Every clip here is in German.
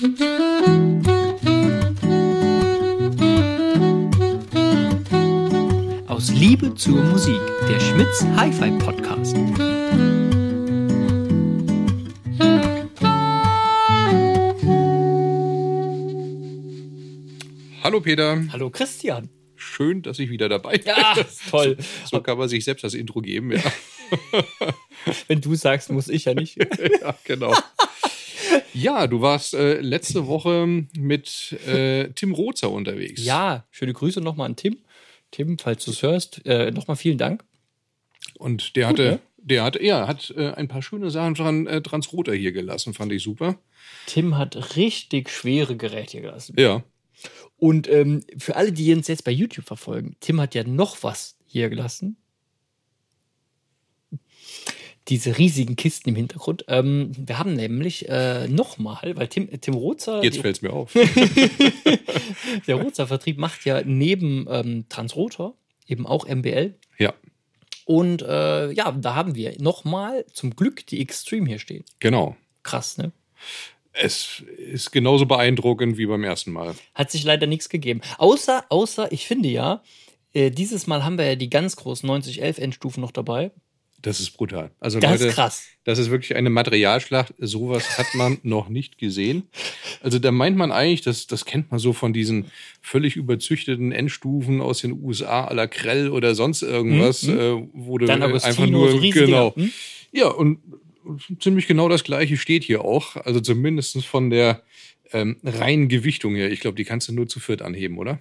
Aus Liebe zur Musik, der Schmitz Hi-Fi Podcast. Hallo Peter, Hallo Christian. schön, dass ich wieder dabei bin. Ja, toll. So kann man sich selbst das Intro geben, ja. Wenn du sagst, muss ich ja nicht. ja genau. Ja, du warst äh, letzte Woche mit äh, Tim Rozer unterwegs. Ja, schöne Grüße nochmal an Tim. Tim, falls du es hörst, äh, nochmal vielen Dank. Und der hatte, der hatte, ja, hat äh, ein paar schöne Sachen dran, äh, Transroter hier gelassen, fand ich super. Tim hat richtig schwere Geräte hier gelassen. Ja. Und ähm, für alle, die uns jetzt bei YouTube verfolgen, Tim hat ja noch was hier gelassen. Diese riesigen Kisten im Hintergrund. Ähm, wir haben nämlich äh, nochmal, weil Tim, Tim Rozer, Jetzt die, fällt's mir auf. der Rozer-Vertrieb macht ja neben ähm, Transrotor eben auch MBL. ja, Und äh, ja, da haben wir nochmal zum Glück die Extreme hier stehen. genau. Krass, ne? Es ist genauso beeindruckend wie beim ersten Mal. Hat sich leider nichts gegeben. Außer, außer, ich finde ja, äh, dieses Mal haben wir ja die ganz großen 9011 Endstufen noch dabei. Das ist brutal. Also Das Leute, ist krass. Das ist wirklich eine Materialschlacht. Sowas hat man noch nicht gesehen. Also da meint man eigentlich, das, das kennt man so von diesen völlig überzüchteten Endstufen aus den USA à la Krell oder sonst irgendwas, äh, wo du einfach nur so genau. hm? Ja, und ziemlich genau das gleiche steht hier auch. Also zumindest von der ähm, reinen Gewichtung her. Ich glaube, die kannst du nur zu viert anheben, oder?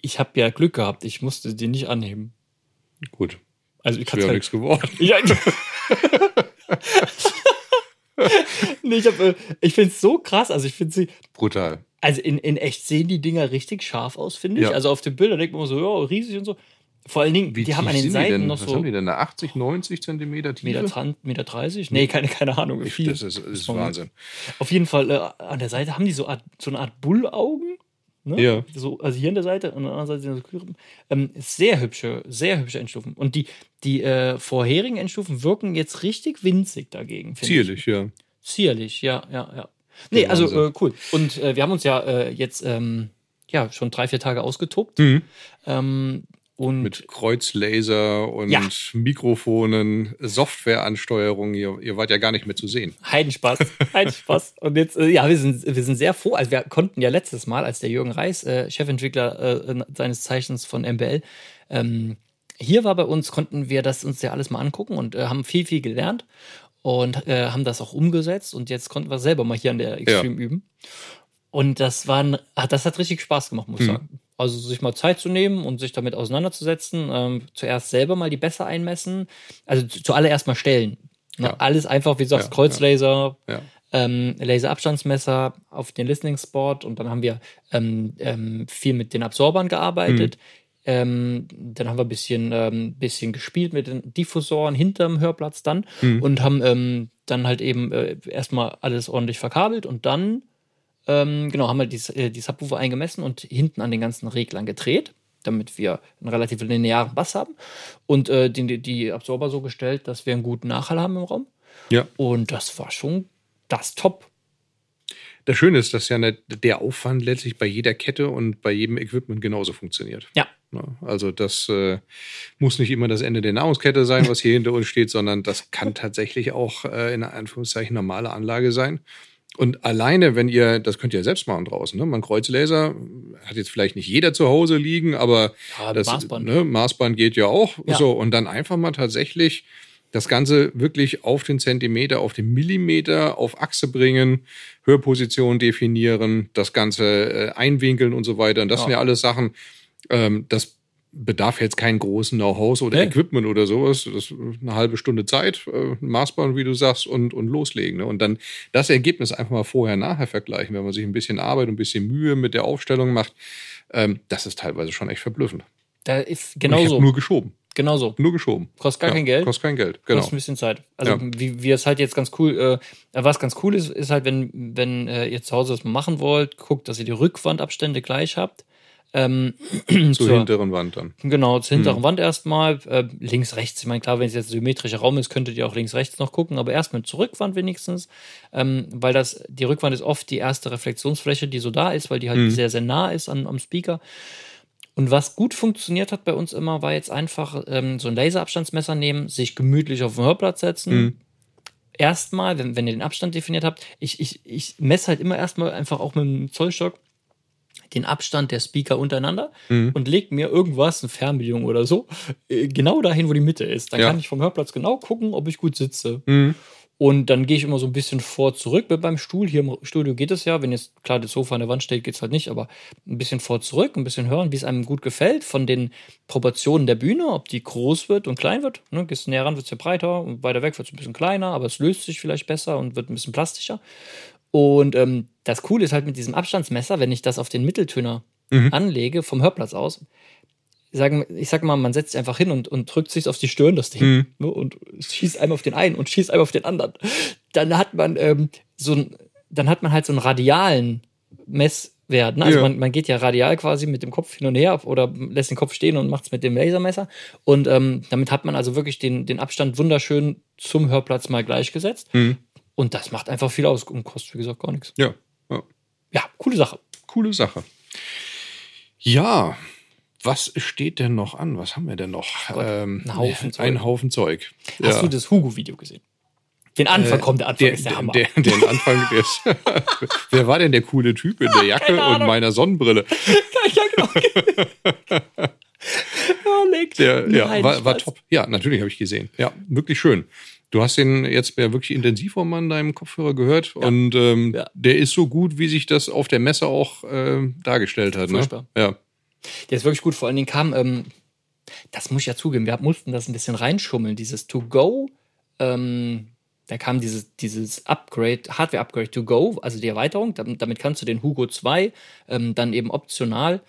Ich habe ja Glück gehabt, ich musste die nicht anheben. Gut. Also ich kann ja nichts geworden. ja, nee, ich, äh, ich finde es so krass. Also ich finde sie, Brutal. also in, in echt sehen die Dinger richtig scharf aus, finde ich. Ja. Also auf den Bildern denkt man so, ja, riesig und so. Vor allen Dingen, die haben an den Seiten denn? noch Was so haben die denn da? 80, 90 Zentimeter Tiefe? Meter, 20, Meter 30? Nee, keine, keine Ahnung. wie viel. das ist, das ist Wahnsinn. Auf jeden Fall, äh, an der Seite haben die so, Art, so eine Art Bullaugen. Ne? Ja. So, also hier an der Seite und an der anderen Seite sind so Küken. ähm, sehr hübsche, sehr hübsche Endstufen. Und die, die äh, vorherigen Endstufen wirken jetzt richtig winzig dagegen. finde ich. Zierlich, ja. Zierlich, ja, ja, ja. Nee, Der also Wahnsinn. äh, cool. Und äh, wir haben uns ja äh, jetzt ähm, ja schon drei, vier Tage ausgetobt. Ähm, und Mit Kreuzlaser und Ja. Mikrofonen, Softwareansteuerung. Ihr, ihr wart ja gar nicht mehr zu sehen. Heidenspaß, Heidenspaß. Und jetzt, äh, ja, wir sind, wir sind sehr froh. Also wir konnten ja letztes Mal, als der Jürgen Reis, äh, Chefentwickler äh, seines Zeichens von MBL, ähm, hier war bei uns, konnten wir das uns ja alles mal angucken und äh, haben viel, viel gelernt und äh, haben das auch umgesetzt und jetzt konnten wir selber mal hier an der Extreme üben. Und das war, ein- ah, das hat richtig Spaß gemacht, muss ich sagen. Also sich mal Zeit zu nehmen und sich damit auseinanderzusetzen. Ähm, zuerst selber mal die Bässe einmessen. Also zu- zuallererst mal stellen. Ne? Ja. Alles einfach, wie du sagst, Ja, Kreuzlaser, Ja. ähm, Laserabstandsmesser auf den Listening Spot und dann haben wir ähm, ähm, viel mit den Absorbern gearbeitet. Ähm, dann haben wir ein bisschen, ähm, bisschen gespielt mit den Diffusoren hinterm Hörplatz dann und haben dann halt eben äh, erstmal alles ordentlich verkabelt und dann ähm, genau, haben wir die, äh, die Subwoofer eingemessen und hinten an den ganzen Reglern gedreht, damit wir einen relativ linearen Bass haben und äh, die, die Absorber so gestellt, dass wir einen guten Nachhall haben im Raum. ja. Und das war schon das Top. Das Schöne ist, dass ja ne- der Aufwand letztlich bei jeder Kette und bei jedem Equipment genauso funktioniert. Ja. Ne? Also das äh, muss nicht immer das Ende der Nahrungskette sein, was hier hinter uns steht, sondern das kann tatsächlich auch äh, in Anführungszeichen normale Anlage sein. Und alleine, wenn ihr, das könnt ihr ja selbst machen draußen, ne? Man Kreuzlaser hat jetzt vielleicht nicht jeder zu Hause liegen, aber Ja, das Maßband. Ne, Maßband geht ja auch. Ja. So, und dann einfach mal tatsächlich das Ganze wirklich auf den Zentimeter, auf den Millimeter, auf Achse bringen, Hörposition definieren, das Ganze äh, einwinkeln und so weiter. Und das Ja. sind ja alles Sachen, ähm, das bedarf jetzt keinen großen Know-how oder Nee. Equipment oder sowas. Das ist eine halbe Stunde Zeit, äh, Maßband, wie du sagst, und, und loslegen. Ne? Und dann das Ergebnis einfach mal vorher, nachher vergleichen, wenn man sich ein bisschen Arbeit und ein bisschen Mühe mit der Aufstellung macht. Ähm, das ist teilweise schon echt verblüffend. Da ist Und genau ich hab so. nur geschoben. Genau so. Nur geschoben. Kostet gar kein Geld. Kostet kein Geld, genau. Kostet ein bisschen Zeit. Also Ja. wie, wie es halt jetzt ganz cool, äh, was ganz cool ist, ist halt, wenn, wenn äh, ihr zu Hause das machen wollt, guckt, dass ihr die Rückwandabstände gleich habt. Ähm, Zur zur- hinteren Wand dann. Genau, zur hinteren Mhm. Wand erstmal. Äh, links, rechts. Ich meine, klar, wenn es jetzt ein symmetrischer Raum ist, könntet ihr auch links, rechts noch gucken, aber erstmal zur Rückwand wenigstens. Ähm, weil das, die Rückwand ist oft die erste Reflexionsfläche, die so da ist, weil die halt Mhm. sehr, sehr nah ist an, am Speaker. Und was gut funktioniert hat bei uns immer, war jetzt einfach ähm, so ein Laserabstandsmesser nehmen, sich gemütlich auf den Hörplatz setzen. Mhm. Erstmal, wenn, wenn ihr den Abstand definiert habt, ich, ich, ich messe halt immer erstmal einfach auch mit dem Zollstock den Abstand der Speaker untereinander Mhm. und legt mir irgendwas, eine Fernbedienung oder so, äh, genau dahin, wo die Mitte ist. Dann Ja. kann ich vom Hörplatz genau gucken, ob ich gut sitze. Mhm. Und dann gehe ich immer so ein bisschen vor zurück mit beim Stuhl. Hier im Studio geht es ja. Wenn jetzt klar das Sofa an der Wand steht, geht es halt nicht, aber ein bisschen vor zurück, ein bisschen hören, wie es einem gut gefällt von den Proportionen der Bühne, ob die groß wird und klein wird. Ne, gehst näher ran, wird es ja breiter und weiter weg wird es ein bisschen kleiner, aber es löst sich vielleicht besser und wird ein bisschen plastischer. Und ähm, das Coole ist halt mit diesem Abstandsmesser, wenn ich das auf den Mitteltöner Mhm. anlege, vom Hörplatz aus, sagen, ich sag mal, man setzt sich einfach hin und, und drückt sich auf die Stirn, das Ding, Mhm. ne, und schießt einmal auf den einen und schießt einmal auf den anderen. Dann hat man ähm, so ein, dann hat man halt so einen radialen Messwert. Ne? Also Ja. man, man geht ja radial quasi mit dem Kopf hin und her oder lässt den Kopf stehen und macht es mit dem Lasermesser. Und ähm, damit hat man also wirklich den, den Abstand wunderschön zum Hörplatz mal gleichgesetzt. Mhm. Und das macht einfach viel aus und kostet, wie gesagt, gar nichts. Ja. ja. Ja, coole Sache. Coole Sache. Ja, was steht denn noch an? Was haben wir denn noch? Gott, ähm, ein Haufen Zeug. Ein Haufen Zeug. Hast Ja. du das Hugo-Video gesehen? Den Anfang Äh, kommt, der Anfang der, ist der der, Hammer. der, den Anfang des. Wer war denn der coole Typ in der Jacke und meiner Sonnenbrille? ja, genau. oh. Der, ja, Nein, war, war top. Ja, natürlich habe ich gesehen. Ja, wirklich schön. Du hast den jetzt ja wirklich intensiv um an deinem Kopfhörer gehört und ähm, Ja. der ist so gut, wie sich das auf der Messe auch ähm, dargestellt hat. Ne? Ja. Der ist wirklich gut. Vor allen Dingen kam, ähm, das muss ich ja zugeben, wir mussten das ein bisschen reinschummeln. Dieses To-Go, ähm, da kam dieses, dieses Upgrade, Hardware-Upgrade To Go, also die Erweiterung. Damit, damit kannst du den Hugo 2 ähm, dann eben optional.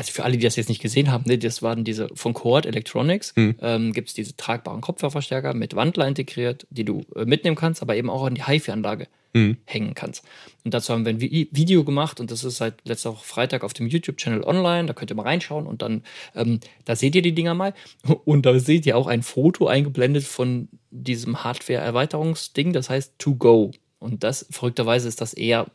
Also für alle, die das jetzt nicht gesehen haben, ne, das waren diese von Chord Electronics, Hm. ähm, gibt es diese tragbaren Kopfhörerverstärker mit Wandler integriert, die du äh, mitnehmen kannst, aber eben auch an die HiFi-Anlage Hm. hängen kannst. Und dazu haben wir ein Vi- Video gemacht und das ist seit letzter Woche Freitag auf dem YouTube-Channel online. Da könnt ihr mal reinschauen und dann, ähm, da seht ihr die Dinger mal. Und da seht ihr auch ein Foto eingeblendet von diesem Hardware-Erweiterungsding, das heißt To Go. Und das, verrückterweise, ist das eher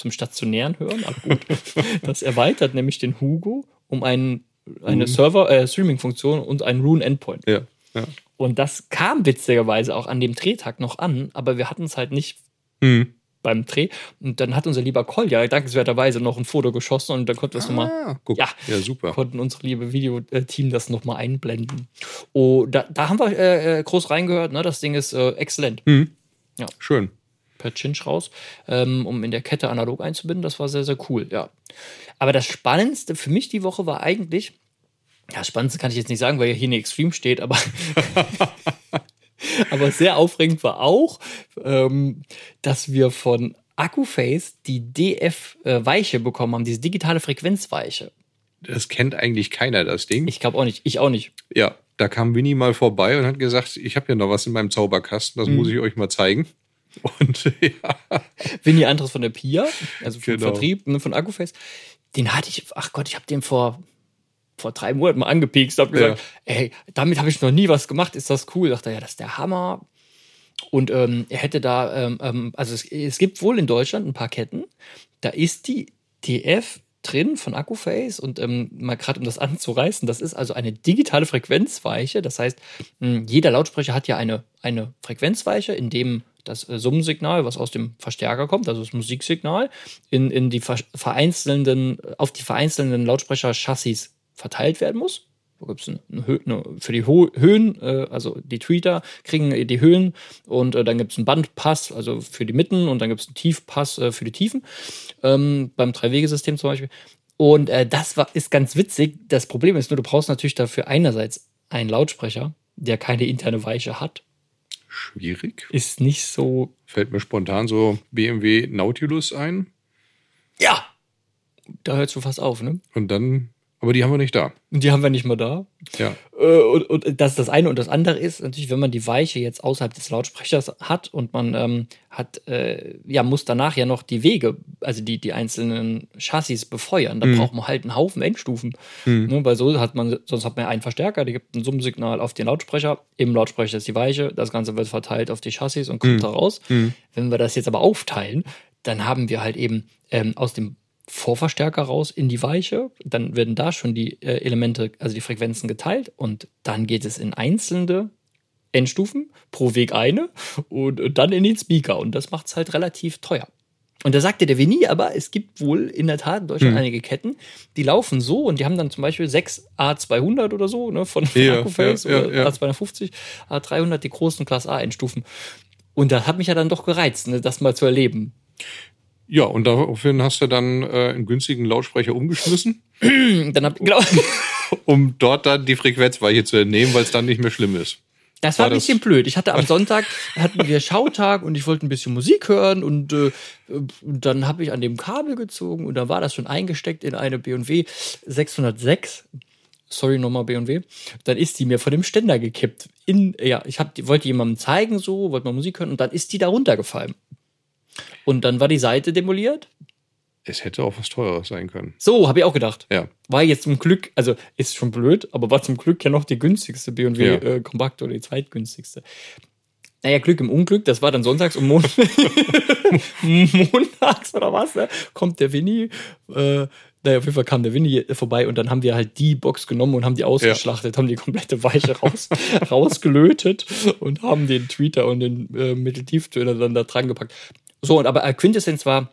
zum stationären Hören, aber gut. das erweitert nämlich den Hugo um einen, eine Mhm. Server, äh, Streaming-Funktion und einen Rune-Endpoint. Ja. ja. Und das kam witzigerweise auch an dem Drehtag noch an, aber wir hatten es halt nicht Hm. beim Dreh. Und dann hat unser lieber Kolja dankenswerterweise noch ein Foto geschossen und dann konnten wir es nochmal, Ah, guck. Ja. Ja, super. konnten unsere liebe Videoteam das nochmal einblenden. Oh, da, da haben wir äh, äh, groß reingehört, ne? Das Ding ist äh, exzellent. Hm. Ja. Schön. Per Chinch raus, ähm, um in der Kette analog einzubinden. Das war sehr, sehr cool, ja. Aber das Spannendste für mich die Woche war eigentlich, ja, Spannendste kann ich jetzt nicht sagen, weil ja hier eine Extreme steht, aber aber sehr aufregend war auch, ähm, dass wir von Akkuface die DF-Weiche bekommen haben, diese digitale Frequenzweiche. Das kennt eigentlich keiner, das Ding. Ich glaube auch nicht, ich auch nicht. ja, da kam Winnie mal vorbei und hat gesagt, ich habe ja noch was in meinem Zauberkasten, das muss Mhm. ich euch mal zeigen. Und ja, Winnie Andres von der Pia, also vom Genau. Vertrieb ne, von Akkuface, den hatte ich, ach Gott, ich habe den vor, vor drei Monaten mal angepiekst, habe gesagt, ey, damit habe ich noch nie was gemacht, ist das cool? Dachte er, ja, das ist der Hammer. Und ähm, er hätte da, ähm, ähm, also es, es gibt wohl in Deutschland ein paar Ketten, da ist die TF drin von Akkuface und ähm, mal gerade um das anzureißen, das ist also eine digitale Frequenzweiche. Das heißt, jeder Lautsprecher hat ja eine, eine Frequenzweiche, in dem das äh, Summensignal, was aus dem Verstärker kommt, also das Musiksignal, in, in die ver vereinzelnden, auf die vereinzelnden Lautsprecher-Chassis verteilt werden muss. Da gibt es eine, für die Ho Höhen, äh, also die Tweeter kriegen die Höhen und äh, dann gibt es einen Bandpass, also für die Mitten und dann gibt es einen Tiefpass äh, für die Tiefen, ähm, beim Drei-Wege-System zum Beispiel. Und äh, das war, ist ganz witzig. Das Problem ist nur, du brauchst natürlich dafür einerseits einen Lautsprecher, der keine interne Weiche hat. Schwierig. Ist nicht so. Fällt mir spontan so BMW Nautilus ein. Ja! Da hörst du fast auf, ne? Und dann Aber die haben wir nicht da. Und die haben wir nicht mal da. Ja. Äh, und, und das ist das eine. Und das andere ist natürlich, wenn man die Weiche jetzt außerhalb des Lautsprechers hat und man ähm, hat, äh, ja, muss danach ja noch die Wege, also die, die einzelnen Chassis befeuern. Da Mhm. braucht man halt einen Haufen Endstufen. Ne, weil so hat man, sonst hat man ja einen Verstärker, der gibt ein Summsignal auf den Lautsprecher. Im Lautsprecher ist die Weiche. Das Ganze wird verteilt auf die Chassis und kommt da raus. Wenn wir das jetzt aber aufteilen, dann haben wir halt eben ähm, aus dem Vorverstärker raus in die Weiche. Dann werden da schon die äh, Elemente, also die Frequenzen geteilt und dann geht es in einzelne Endstufen, pro Weg eine und, und dann in den Speaker. Und das macht es halt relativ teuer. Und da sagte der Vini, aber es gibt wohl in der Tat in Deutschland einige Ketten, die laufen so und die haben dann zum Beispiel 6 A200 oder so, ne, von, von Ja, Akkuface ja, ja, oder ja. A250, A300, die großen Class A Endstufen. Und das hat mich ja dann doch gereizt, ne, das mal zu erleben. Ja, und daraufhin hast du dann äh, einen günstigen Lautsprecher umgeschmissen, dann hab, genau, um dort dann die Frequenzweiche zu entnehmen, weil es dann nicht mehr schlimm ist. Das war War ein das- bisschen blöd. Ich hatte am Sonntag hatten wir Schautag und ich wollte ein bisschen Musik hören und, äh, dann habe ich an dem Kabel gezogen und dann war das schon eingesteckt in eine B&W 606. Sorry nochmal B&W. Dann ist die mir von dem Ständer gekippt. In, ja, ich hab, die wollte jemandem zeigen so, wollte mal Musik hören und dann ist die da runtergefallen. Und dann war die Seite demoliert. Es hätte auch was teureres sein können. So, habe ich auch gedacht. Ja. War jetzt zum Glück, also ist schon blöd, aber war zum Glück ja noch die günstigste BMW Ja. äh, Kompakt oder die zweitgünstigste. Naja, Glück im Unglück, das war dann sonntags um Mon montags oder was, ne? kommt der Winnie, äh, naja, auf jeden Fall kam der Winnie vorbei und dann haben wir halt die Box genommen und haben die ausgeschlachtet, haben die komplette Weiche raus, rausgelötet und haben den Tweeter und den äh, Mitteltieftöner dann da dran gepackt. So, und aber äh, Quintessenz war,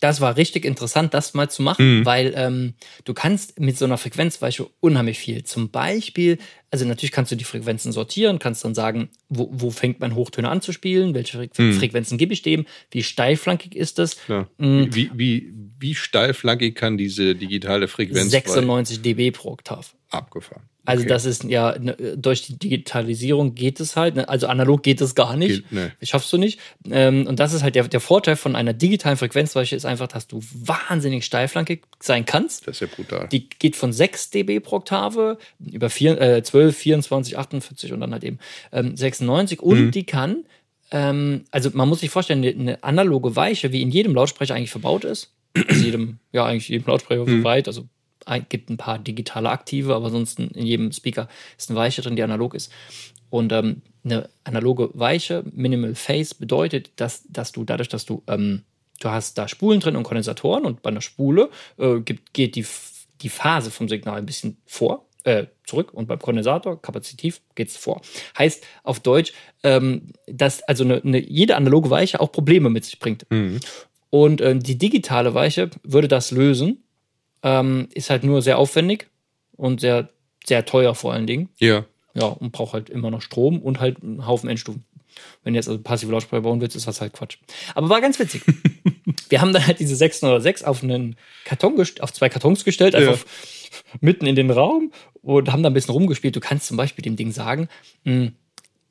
das war richtig interessant, das mal zu machen, weil ähm, du kannst mit so einer Frequenzweiche unheimlich viel. Zum Beispiel, also natürlich kannst du die Frequenzen sortieren, kannst dann sagen, wo, wo fängt mein Hochtöner an zu spielen, welche Fre Frequenzen gebe ich dem, wie steilflankig ist das. Ja. Mhm. Wie, wie, wie steilflankig kann diese digitale Frequenz 96 dB pro Oktav. abgefahren? Also Okay. das ist ja ne, durch die Digitalisierung geht es halt, ne, also analog geht es gar nicht. Geht- nee. Schaffst du nicht. Ähm, und das ist halt der, der Vorteil von einer digitalen Frequenzweiche ist einfach, dass du wahnsinnig steilflankig sein kannst. Das ist ja brutal. Die geht von 6 dB pro Oktave über vier, äh, 12, 24, 48 und dann halt eben ähm, 96 und Mhm. die kann, ähm, also man muss sich vorstellen, eine, analoge Weiche, wie in jedem Lautsprecher eigentlich verbaut ist, also jedem, ja eigentlich jedem Lautsprecher Mhm. soweit, also ein, gibt ein paar digitale aktive, aber ansonsten in jedem Speaker ist eine Weiche drin, die analog ist. Und ähm, eine analoge Weiche, Minimal Phase, bedeutet, dass, dass du dadurch, dass du, ähm, du hast da Spulen drin und Kondensatoren und bei einer Spule äh, gibt, geht die, die Phase vom Signal ein bisschen vor, äh, zurück und beim Kondensator, kapazitiv, geht es vor. Heißt auf Deutsch, ähm, dass also eine, eine, jede analoge Weiche auch Probleme mit sich bringt. Und ähm, die digitale Weiche würde das lösen, ähm, ist halt nur sehr aufwendig und sehr, sehr teuer vor allen Dingen. Ja. Ja, und braucht halt immer noch Strom und halt einen Haufen Endstufen. Wenn du jetzt also passive Lautsprecher bauen willst, ist das halt Quatsch. Aber war ganz witzig. Wir haben dann halt diese 606 auf einen Karton auf zwei Kartons gestellt, einfach Ja. mitten in den Raum und haben da ein bisschen rumgespielt. Du kannst zum Beispiel dem Ding sagen, mh,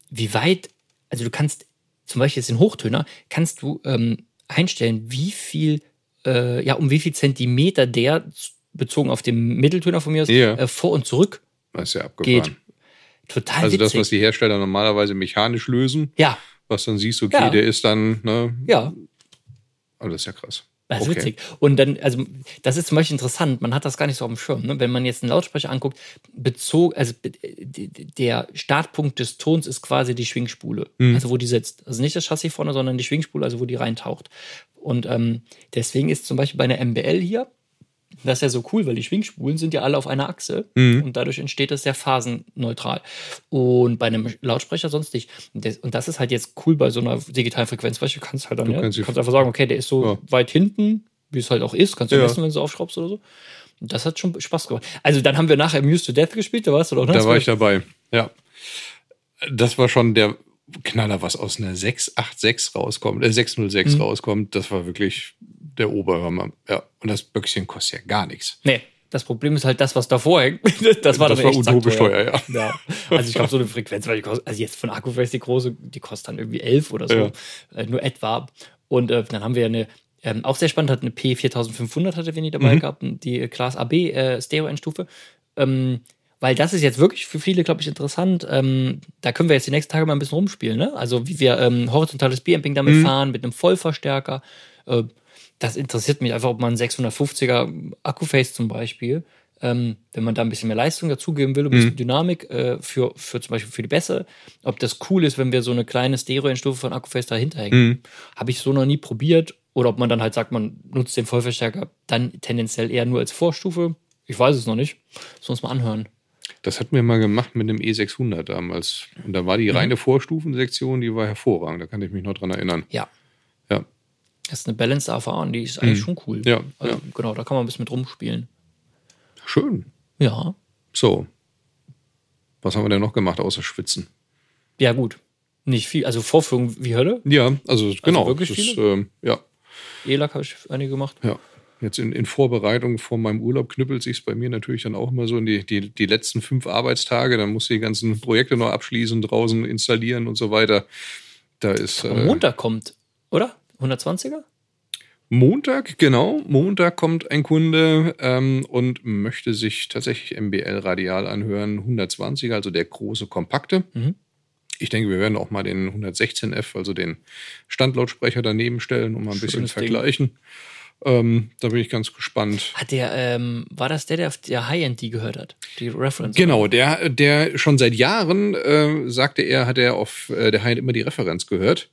wie weit, also du kannst zum Beispiel jetzt den Hochtöner, kannst du ähm, einstellen, wie viel, äh, ja, um wie viel Zentimeter der bezogen auf den Mitteltöner von mir aus, Ja. äh, vor und zurück Das ist ja abgefahren. geht. Total Also das, witzig. was die Hersteller normalerweise mechanisch lösen, ja, was dann siehst, okay, Ja. der ist dann, ne, ja, aber das ist ja krass. Das ist Okay. witzig. Und dann, also, das ist zum Beispiel interessant, man hat das gar nicht so auf dem Schirm. Ne? Wenn man jetzt einen Lautsprecher anguckt, bezog, also der Startpunkt des Tons ist quasi die Schwingspule, Mhm. also wo die sitzt. Also nicht das Chassis vorne, sondern die Schwingspule, also wo die reintaucht. Und ähm, deswegen ist zum Beispiel bei einer MBL hier, das ist ja so cool, weil die Schwingspulen sind ja alle auf einer Achse Mhm. und dadurch entsteht das sehr phasenneutral. Und bei einem Lautsprecher sonst nicht. Und das, ist halt jetzt cool bei so einer digitalen Frequenz, weil du kannst halt dann, Du ja, kannst du die- kannst einfach sagen, okay, der ist so Ja. weit hinten, wie es halt auch ist, kannst du Ja. messen, wenn du aufschraubst oder so. Und das hat schon Spaß gemacht. Also dann haben wir nachher Muse to Death gespielt, da warst du doch, ne? Da war ich dabei. Ja. Das war schon der Knaller, was aus einer 686 rauskommt, äh, 606 Mhm. rauskommt. Das war wirklich der Oberhammer. Ja. Und das Böckchen kostet ja gar nichts. Nee, das Problem ist halt das, was davor hängt. Das war, Das dann war utopisch teuer, ja. ja. Also ich glaube, so eine Frequenz, weil die kostet, also jetzt von Akkuface die große, die kostet dann irgendwie 11 oder so, Ja. äh, nur etwa. Und äh, dann haben wir eine Ähm, auch sehr spannend, hat eine P4500 hatte Vinny dabei Mhm. gehabt, die Class AB äh, Stereo-Endstufe. Ähm, weil das ist jetzt wirklich für viele, glaube ich, interessant. Ähm, da können wir jetzt die nächsten Tage mal ein bisschen rumspielen. Ne? Also wie wir ähm, horizontales Preamping damit Mhm. fahren, mit einem Vollverstärker. Äh, das interessiert mich einfach, ob man einen 650er Akkuface zum Beispiel, ähm, wenn man da ein bisschen mehr Leistung dazugeben will, ein bisschen Dynamik äh, für, für zum Beispiel für die Bässe, ob das cool ist, wenn wir so eine kleine Stereo-Endstufe von Akkuface dahinter hängen. Habe ich so noch nie probiert. Oder ob man dann halt sagt, man nutzt den Vollverstärker dann tendenziell eher nur als Vorstufe. Ich weiß es noch nicht. Sollen wir uns mal anhören. Das hatten wir mal gemacht mit dem E600 damals. Und da war die Mhm. reine Vorstufensektion, die war hervorragend. Da kann ich mich noch dran erinnern. Ja. Das ist eine Balanced AVA und die ist eigentlich schon cool. Ja, Also, ja. Genau, da kann man ein bisschen mit rumspielen. Schön. Ja. So. Was haben wir denn noch gemacht, außer Schwitzen? Ja, gut. Nicht viel. Also Vorführung wie Hölle. Ja, also genau. wirklich das viele? ähm, ja, E-Lack habe ich einige gemacht. ja. Jetzt in, in Vorbereitung vor meinem Urlaub knüppelt sich bei mir natürlich dann auch immer so in die, die, die letzten fünf Arbeitstage. Dann muss ich die ganzen Projekte noch abschließen, draußen installieren und so weiter. Da ist äh, Montag kommt, oder? 120er? Montag, genau. Montag kommt ein Kunde ähm, und möchte sich tatsächlich MBL radial anhören. 120, also der große kompakte. Mhm. Ich denke, wir werden auch mal den 116F, also den Standlautsprecher daneben stellen und mal ein bisschen Schönes Ding. vergleichen. Ähm, da bin ich ganz gespannt. Hat der, ähm, war das der, der auf der High-End die gehört hat? Die Reference? Genau, der, der schon seit Jahren, äh, sagte er, hat er auf äh, der Hein immer die Referenz gehört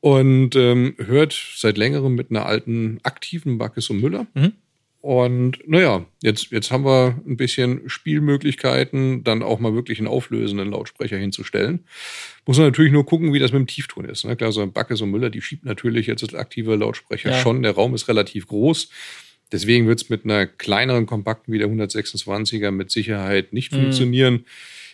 und ähm, hört seit längerem mit einer alten aktiven Backes und Müller. Mhm. Und naja, jetzt, jetzt haben wir ein bisschen Spielmöglichkeiten, dann auch mal wirklich einen auflösenden Lautsprecher hinzustellen. Muss man natürlich nur gucken, wie das mit dem Tiefton ist. Ne? Klar, so ein Backes und Müller, die schiebt natürlich jetzt als aktiver Lautsprecher Ja. schon. Der Raum ist relativ groß. Deswegen wird es mit einer kleineren Kompakten wie der 126er mit Sicherheit nicht funktionieren.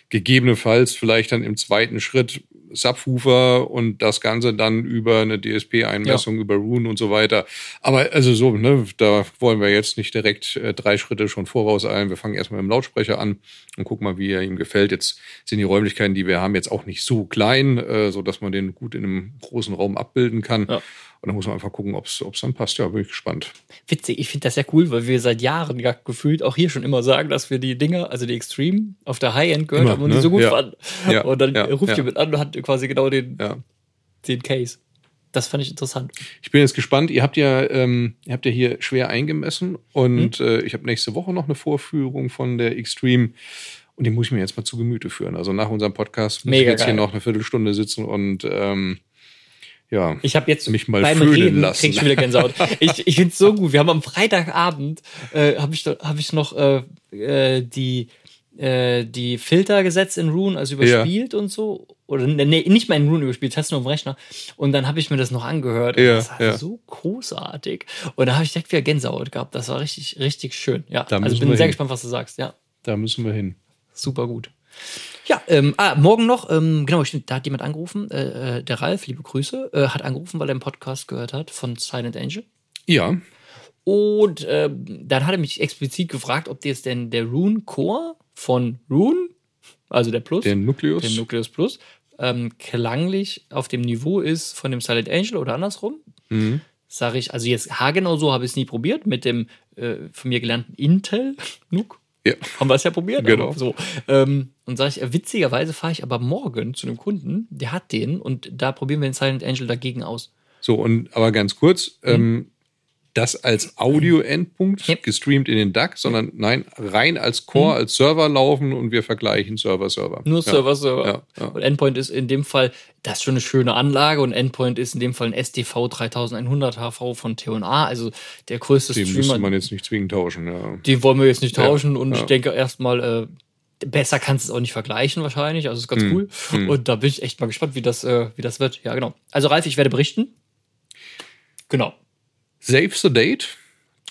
Gegebenenfalls vielleicht dann im zweiten Schritt Subwoofer und das Ganze dann über eine DSP-Einmessung, über Rune und so weiter. Aber also so, ne, da wollen wir jetzt nicht direkt äh, drei Schritte schon vorauseilen. Wir fangen erstmal mit dem Lautsprecher an und gucken mal, wie er ihm gefällt. Jetzt sind die Räumlichkeiten, die wir haben, jetzt auch nicht so klein, äh, so dass man den gut in einem großen Raum abbilden kann. Ja. Und dann muss man einfach gucken, ob es dann passt. Ja, bin ich gespannt. Witzig, ich finde das sehr cool, weil wir seit Jahren ja gefühlt auch hier schon immer sagen, dass wir die Dinger, also die Extreme, auf der High-End gehört Immer, haben und die ne? so gut Ja. fanden. Ja, Und dann ja, ruft ja. jemand an und hat quasi genau den, den Case. Das fand ich interessant. Ich bin jetzt gespannt. Ihr habt ja, ähm, ihr habt ja hier schwer eingemessen und äh, ich habe nächste Woche noch eine Vorführung von der Extreme und die muss ich mir jetzt mal zu Gemüte führen. Also nach unserem Podcast muss Mega ich jetzt geil. hier noch eine Viertelstunde sitzen und ähm, ja. Ich habe jetzt Mich mal beim föhnen Reden lassen. krieg ich wieder Gänsehaut. ich ich finde es so gut. Wir haben am Freitagabend äh, habe ich doch- hab ich noch äh, äh, die äh, die Filter gesetzt in Rune, also überspielt und so. Oder nee, nicht mal in Rune überspielt, hast du nur am Rechner. Und dann habe ich mir das noch angehört. Und Ja, das war ja. so großartig. Und da habe ich direkt wieder Gänsehaut gehabt. Das war richtig, richtig schön. Ja, Da also bin sehr hin. gespannt, was du sagst. Ja, Da müssen wir hin. super gut. Ja, ähm, ah, morgen noch, ähm, genau, da hat jemand angerufen, äh, äh, der Ralf, liebe Grüße, äh, hat angerufen, weil er einen Podcast gehört hat von Silent Angel. Ja, Und ähm, dann hat er mich explizit gefragt, ob jetzt denn der Rune Core von Rune, also der Plus, der Nukleus. der Nucleus Plus, ähm, klanglich auf dem Niveau ist von dem Silent Angel oder andersrum. mhm. Sage ich, also jetzt haargenau so habe ich es nie probiert mit dem äh, von mir gelernten Intel Nuke. Ja. Haben wir es ja probiert. Genau. So. Ähm, und sage ich, witzigerweise fahre ich aber morgen zu einem Kunden, der hat den und da probieren wir den Silent Angel dagegen aus. So, und aber ganz kurz, ähm, das als Audio-Endpunkt Yep. gestreamt in den DAC, sondern nein, rein als Core, als Server laufen und wir vergleichen Server-Server. Nur Ja. Server, Server. Ja, ja. Und Endpoint ist in dem Fall, das ist schon eine schöne Anlage und Endpoint ist in dem Fall ein SDV 3100 HV von T&A, also der größte Den müsste Streamer. man jetzt nicht zwingend tauschen. Ja. Den wollen wir jetzt nicht tauschen und ich denke erstmal, äh, besser kannst du es auch nicht vergleichen wahrscheinlich, also ist ganz Hm, cool. Und da bin ich echt mal gespannt, wie das, äh, wie das wird. Ja, genau. Also Ralf, ich werde berichten. Genau. Save the Date.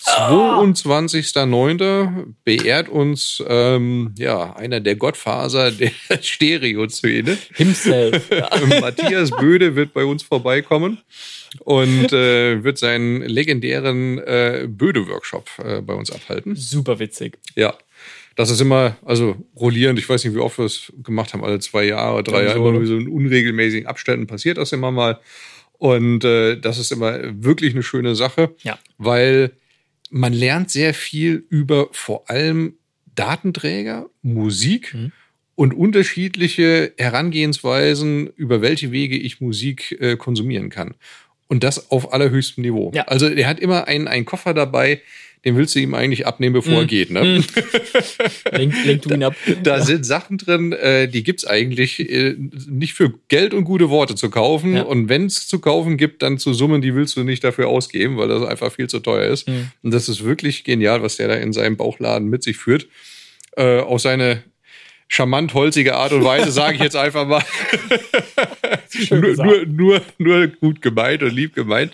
22.09. beehrt uns ja, ja, einer der Gottfaser der Stereoszene. Himself. ja. Matthias Böde wird bei uns vorbeikommen und äh, wird seinen legendären äh, Böde-Workshop äh, bei uns abhalten. Super witzig. Ja. Das ist immer, also rollierend, ich weiß nicht, wie oft wir es gemacht haben, alle zwei Jahre, drei Ja, Jahre, so. immer nur so in unregelmäßigen Abständen passiert das immer mal. Und äh, das ist immer wirklich eine schöne Sache, Ja. weil man lernt sehr viel über vor allem Datenträger, Musik Mhm. und unterschiedliche Herangehensweisen, über welche Wege ich Musik äh, konsumieren kann. Und das auf allerhöchstem Niveau. Ja. Also er hat immer einen, einen Koffer dabei, den willst du ihm eigentlich abnehmen, bevor er Mhm. geht. Ne? Lenk, lenk du ihn ab. Da sind Sachen drin, äh, die gibt's eigentlich äh, nicht für Geld und gute Worte zu kaufen. Ja. Und wenn's zu kaufen gibt, dann zu Summen, die willst du nicht dafür ausgeben, weil das einfach viel zu teuer ist. Mhm. Und das ist wirklich genial, was der da in seinem Bauchladen mit sich führt. Äh, auf seine charmant holzige Art und Weise, sage ich jetzt einfach mal. Nur, nur, nur, nur gut gemeint und lieb gemeint.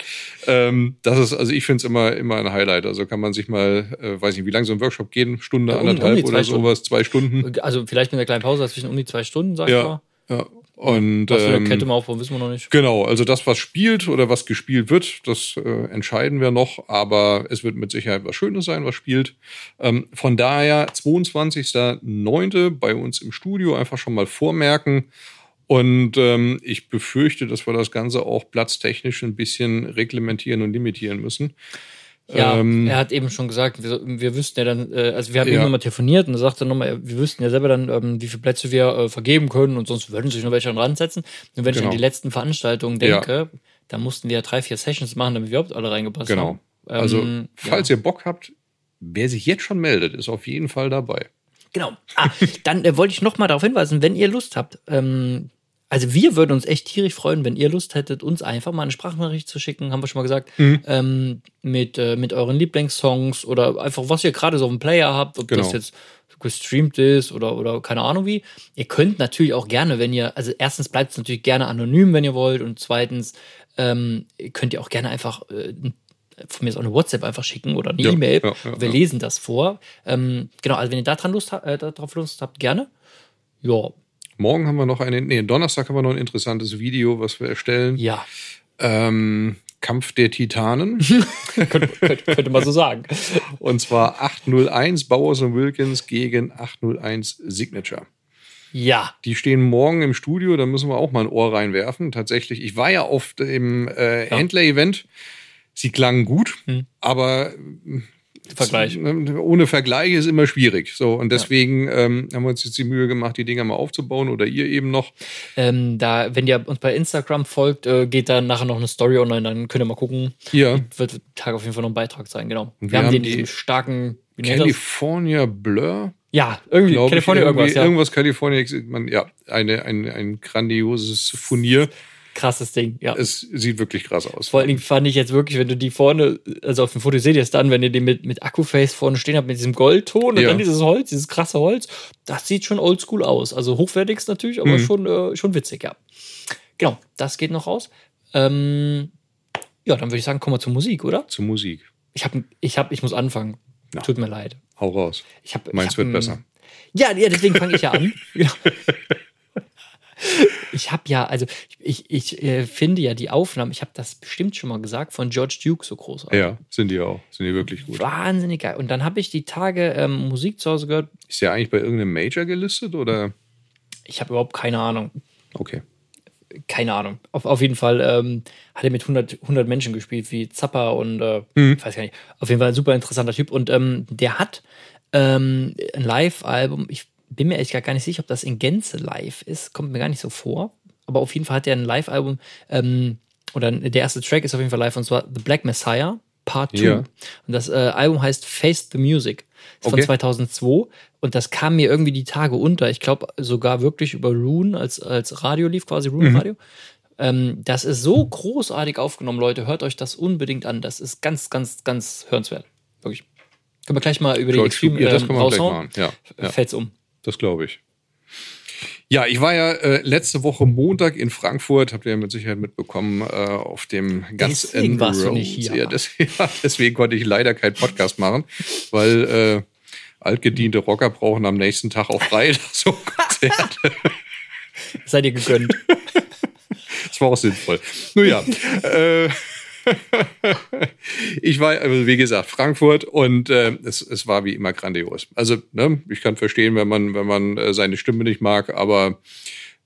Ähm, das ist, also ich finde es immer, immer ein Highlight. Also kann man sich mal, äh, weiß nicht, wie lange so ein Workshop gehen, Stunde, Ja, um- um anderthalb zwei oder Stunden. sowas, zwei Stunden. Also vielleicht mit einer kleinen Pause dazwischen um die zwei Stunden, sag ich Ja, mal. ja. Und Was für eine ähm, Kette wir aufbauen, wissen wir noch nicht. genau, also das, was spielt oder was gespielt wird, das äh, entscheiden wir noch, aber es wird mit Sicherheit was Schönes sein, was spielt. Ähm, von daher 22.09. bei uns im Studio einfach schon mal vormerken. Und ähm, ich befürchte, dass wir das Ganze auch platztechnisch ein bisschen reglementieren und limitieren müssen. Ja, Ähm, er hat eben schon gesagt, wir, wir wüssten ja dann, äh, also wir haben Ja. eben nochmal telefoniert und er sagte nochmal, wir wüssten ja selber dann, ähm, wie viele Plätze wir äh, vergeben können und sonst würden sich noch welche ransetzen. Und wenn ich Genau. an die letzten Veranstaltungen denke, da mussten wir ja drei, vier Sessions machen, damit wir überhaupt alle reingepasst Genau. haben. Also, Ähm, falls ihr Bock habt, wer sich jetzt schon meldet, ist auf jeden Fall dabei. Genau. Ah, dann äh, wollte ich noch mal darauf hinweisen, wenn ihr Lust habt, ähm, also wir würden uns echt tierisch freuen, wenn ihr Lust hättet, uns einfach mal eine Sprachnachricht zu schicken, haben wir schon mal gesagt, Mhm. ähm, mit, äh, mit euren Lieblingssongs oder einfach, was ihr gerade so auf dem Player habt, ob Genau. das jetzt gestreamt ist oder, oder keine Ahnung wie. Ihr könnt natürlich auch gerne, wenn ihr, also erstens bleibt es natürlich gerne anonym, wenn ihr wollt und zweitens ähm, könnt ihr auch gerne einfach äh, von mir ist auch eine WhatsApp einfach schicken oder eine Ja, E-Mail. ja, ja, wir lesen das vor. Ähm, genau, also wenn ihr daran Lust, ha- äh, darauf Lust habt, gerne. Ja, Morgen haben wir noch eine, nee, Donnerstag haben wir noch ein interessantes Video, was wir erstellen. ja, Ähm, Kampf der Titanen. könnte, könnte, könnte man so sagen. und zwar 801 Bowers und Wilkins gegen 801 Signature. Ja, Die stehen morgen im Studio, da müssen wir auch mal ein Ohr reinwerfen. Tatsächlich, ich war ja auf dem äh, Ja. Händler-Event. Sie klangen gut, Hm. aber Vergleich. ohne Vergleich ist immer schwierig. So und deswegen ähm, haben wir uns jetzt die Mühe gemacht, die Dinger mal aufzubauen oder ihr eben noch. Ähm, da, wenn ihr uns bei Instagram folgt, äh, geht da nachher noch eine Story online, dann könnt ihr mal gucken. Ja, Wird Tag auf jeden Fall noch ein Beitrag sein, genau. Und wir, haben den die starken? California Blur, Ja, irgendwie, California irgendwas, ja. irgendwas California, man, ja, eine, ein, ein grandioses Furnier. Krasses Ding, ja. Es sieht wirklich krass aus. Vor allen Dingen fand ich jetzt wirklich, wenn du die vorne, also auf dem Foto seht ihr es dann, wenn ihr den mit, mit Akkuface vorne stehen habt, mit diesem Goldton und Ja. dann dieses Holz, dieses krasse Holz, das sieht schon oldschool aus. Also hochwertigst natürlich, aber Mhm. schon, äh, schon witzig, ja. Genau, das geht noch raus. Ähm, ja, dann würde ich sagen, kommen wir zur Musik, oder? Zur Musik. Ich habe, ich habe, ich muss anfangen. Ja. Tut mir leid. Hau raus. Ich hab, Meins ich hab, wird besser. Ja, ja, deswegen fange ich ja an. Genau. Ich habe ja, also ich, ich äh, finde ja die Aufnahmen, ich habe das bestimmt schon mal gesagt, von George Duke so großartig. Ja, sind die auch. Sind die wirklich gut. Wahnsinnig geil. Und dann habe ich die Tage ähm, Musik zu Hause gehört. Ist der eigentlich bei irgendeinem Major gelistet oder? Ich habe überhaupt keine Ahnung. Okay. Keine Ahnung. Auf, auf jeden Fall ähm, hat er mit 100, 100 Menschen gespielt, wie Zappa und äh, Mhm. ich weiß gar nicht. Auf jeden Fall ein super interessanter Typ. Und ähm, der hat ähm, ein Live-Album. Ich bin mir gesagt gar nicht sicher, ob das in Gänze live ist. Kommt mir gar nicht so vor. Aber auf jeden Fall hat er ein Live-Album. Ähm, oder der erste Track ist auf jeden Fall live und zwar The Black Messiah Part 2. Ja. Und das äh, Album heißt Face the Music. Ist von Okay. 2002 und das kam mir irgendwie die Tage unter. Ich glaube sogar wirklich über Rune als, als Radio lief, quasi Rune Mhm. Radio. Ähm, das ist so großartig aufgenommen, Leute. Hört euch das unbedingt an. Das ist ganz, ganz, ganz hörenswert. Wirklich. Können wir gleich mal über die Extreme ja, ähm, raushauen? Ja, ja Fällt's um. Das glaube ich. Ja, ich war ja äh, letzte Woche Montag in Frankfurt, habt ihr ja mit Sicherheit mitbekommen, äh, auf dem ganz Deswegen End Road. nicht hier. Ja, des, ja, deswegen konnte ich leider keinen Podcast machen, weil äh, altgediente Rocker brauchen am nächsten Tag auch frei so Konzert. Seid ihr gegönnt. Das war auch sinnvoll. Nun ja, äh, ich war, also wie gesagt, Frankfurt und äh, es, es war wie immer grandios. Also, ne, ich kann verstehen, wenn man, wenn man äh, seine Stimme nicht mag, aber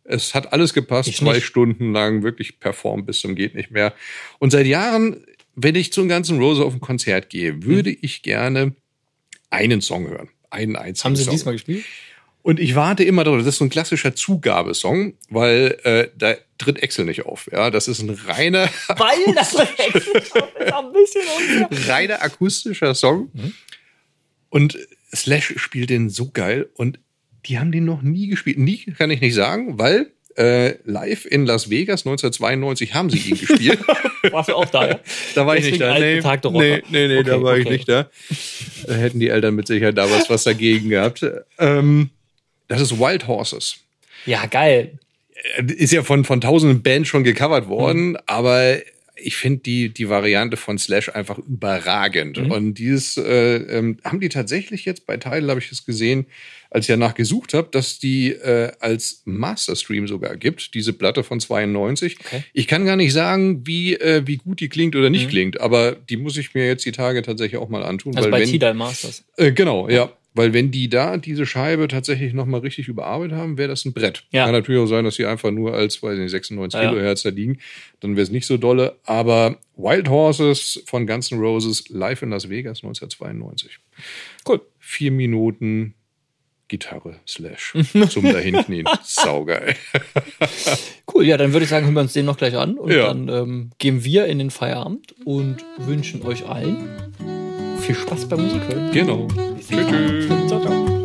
Es hat alles gepasst, zwei nicht. Stunden lang wirklich performt bis zum geht nicht mehr. Und seit Jahren, wenn ich zum ganzen Rose auf ein Konzert gehe, würde ich gerne einen Song hören. Einen einzigen Haben sie Song. diesmal gespielt? Und ich warte immer darauf, das ist so ein klassischer Zugabesong, weil äh, da tritt Excel nicht auf. Ja, das ist ein reiner, Weil das ist ein bisschen unfair. reiner akustischer Song. Mhm. Und Slash spielt den so geil und die haben den noch nie gespielt. Nie kann ich nicht sagen, weil äh, live in Las Vegas 1992 haben sie ihn gespielt. Warst du auch da, ja? Da war ich nicht da. Nee, nee, nee, nee da Okay, war ich okay. nicht da. Da hätten die Eltern mit Sicherheit da was, was dagegen gehabt. Ähm, das ist Wild Horses. Ja, geil. Ist ja von, von tausenden Bands schon gecovert worden, aber ich finde die, die Variante von Slash einfach überragend. Und dieses äh, ähm, haben die tatsächlich jetzt bei Tidal, habe ich es gesehen, als ich danach gesucht habe, dass die äh, als Masterstream sogar gibt, diese Platte von 92. Okay. Ich kann gar nicht sagen, wie, äh, wie gut die klingt oder nicht klingt, aber die muss ich mir jetzt die Tage tatsächlich auch mal antun. Also bei wenn, Tidal Masters. äh, genau, ja. Weil wenn die da diese Scheibe tatsächlich nochmal richtig überarbeitet haben, wäre das ein Brett. Ja. Kann natürlich auch sein, dass sie einfach nur als, weiß ich nicht, 96 Ja, ja. Kilohertz da liegen. Dann wäre es nicht so dolle. Aber Wild Horses von Guns N' Roses live in Las Vegas 1992. Cool. Vier Minuten Gitarre slash zum Dahinknien. Saugeil. Cool, ja, dann würde ich sagen, hören wir uns den noch gleich an und Ja. dann ähm, gehen wir in den Feierabend und wünschen euch allen viel Spaß beim Musik hören. Genau. Bis. Ciao, ciao.